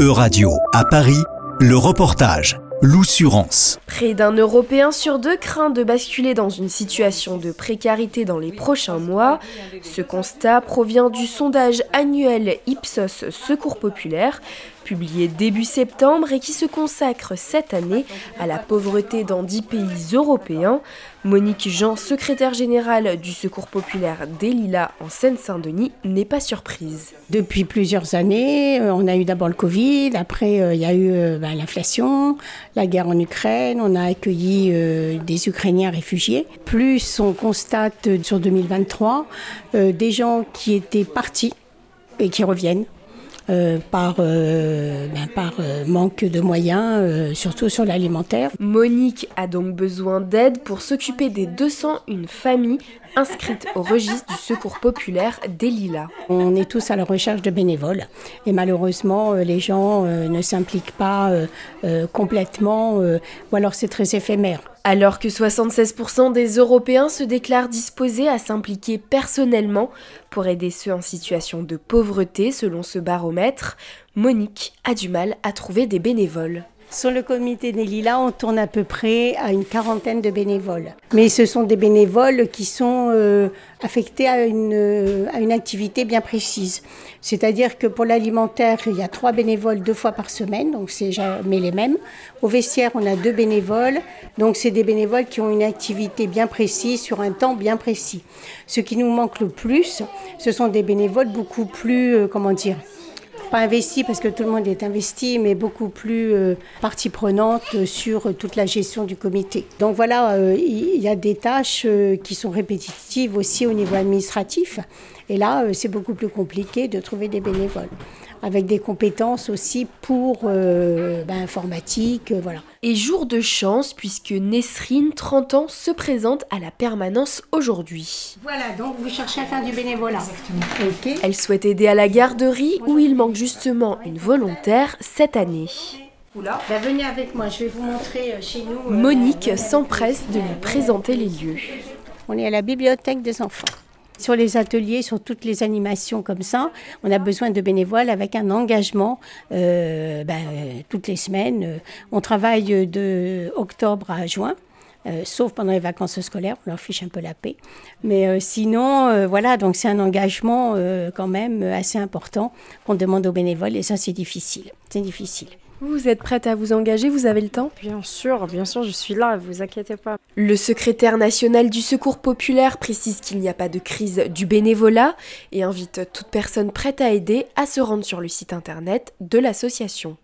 E-Radio à Paris, le reportage. L'oussurance. Près d'un Européen sur deux craint de basculer dans une situation de précarité dans les prochains mois. Ce constat provient du sondage annuel Ipsos Secours Populaire, publié début septembre et qui se consacre cette année à la pauvreté dans dix pays européens. Monique Jean, secrétaire générale du Secours populaire des en Seine-Saint-Denis, n'est pas surprise. Depuis plusieurs années, euh, on a eu d'abord le Covid, après euh, il y a eu euh, ben, l'inflation, la guerre en Ukraine, on a accueilli des Ukrainiens réfugiés. Plus on constate sur 2023 des gens qui étaient partis et qui reviennent. Euh, par, euh, ben, euh, manque de moyens, surtout sur l'alimentaire. Monique a donc besoin d'aide pour s'occuper des 201 familles inscrites au registre du secours populaire des Lilas. On est tous à la recherche de bénévoles et malheureusement les gens ne s'impliquent pas complètement ou alors c'est très éphémère. Alors que 76% des Européens se déclarent disposés à s'impliquer personnellement pour aider ceux en situation de pauvreté selon ce baromètre, Monique a du mal à trouver des bénévoles. Sur le comité des Lilas, on tourne à peu près à une quarantaine de bénévoles. Mais ce sont des bénévoles qui sont euh, affectés à une, euh, à une activité bien précise. C'est-à-dire que pour l'alimentaire, il y a trois bénévoles deux fois par semaine, donc c'est jamais les mêmes. Au vestiaire, on a deux bénévoles, donc c'est des bénévoles qui ont une activité bien précise sur un temps bien précis. Ce qui nous manque le plus, ce sont des bénévoles beaucoup plus, euh, comment dire, pas investi parce que tout le monde est investi, mais beaucoup plus euh, partie prenante sur toute la gestion du comité. Donc voilà, euh, il y a des tâches euh, qui sont répétitives aussi au niveau administratif. Et là, c'est beaucoup plus compliqué de trouver des bénévoles avec des compétences aussi pour euh, ben, informatique, euh, voilà. Et jour de chance puisque Nesrine, 30 ans, se présente à la permanence aujourd'hui. Voilà, donc vous cherchez à faire du bénévolat. Exactement. Elle souhaite aider à la garderie où il manque justement une volontaire cette année. Oula. Ben, venez avec moi, je vais vous montrer euh, chez nous. Monique s'empresse de lui présenter les lieux. On est à la bibliothèque des enfants. Sur les ateliers, sur toutes les animations comme ça, on a besoin de bénévoles avec un engagement euh, ben, toutes les semaines. On travaille de octobre à juin. Euh, sauf pendant les vacances scolaires, on leur fiche un peu la paix. Mais euh, sinon, voilà, donc c'est un engagement quand même assez important qu'on demande aux bénévoles et ça c'est difficile. C'est difficile. Vous êtes prête à vous engager, vous avez le temps Bien sûr, bien sûr, je suis là, vous inquiétez pas. Le secrétaire national du Secours populaire précise qu'il n'y a pas de crise du bénévolat et invite toute personne prête à aider à se rendre sur le site internet de l'association.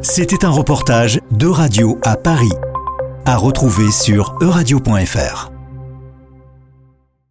C'était un reportage de Radio à Paris, à retrouver sur euradio.fr.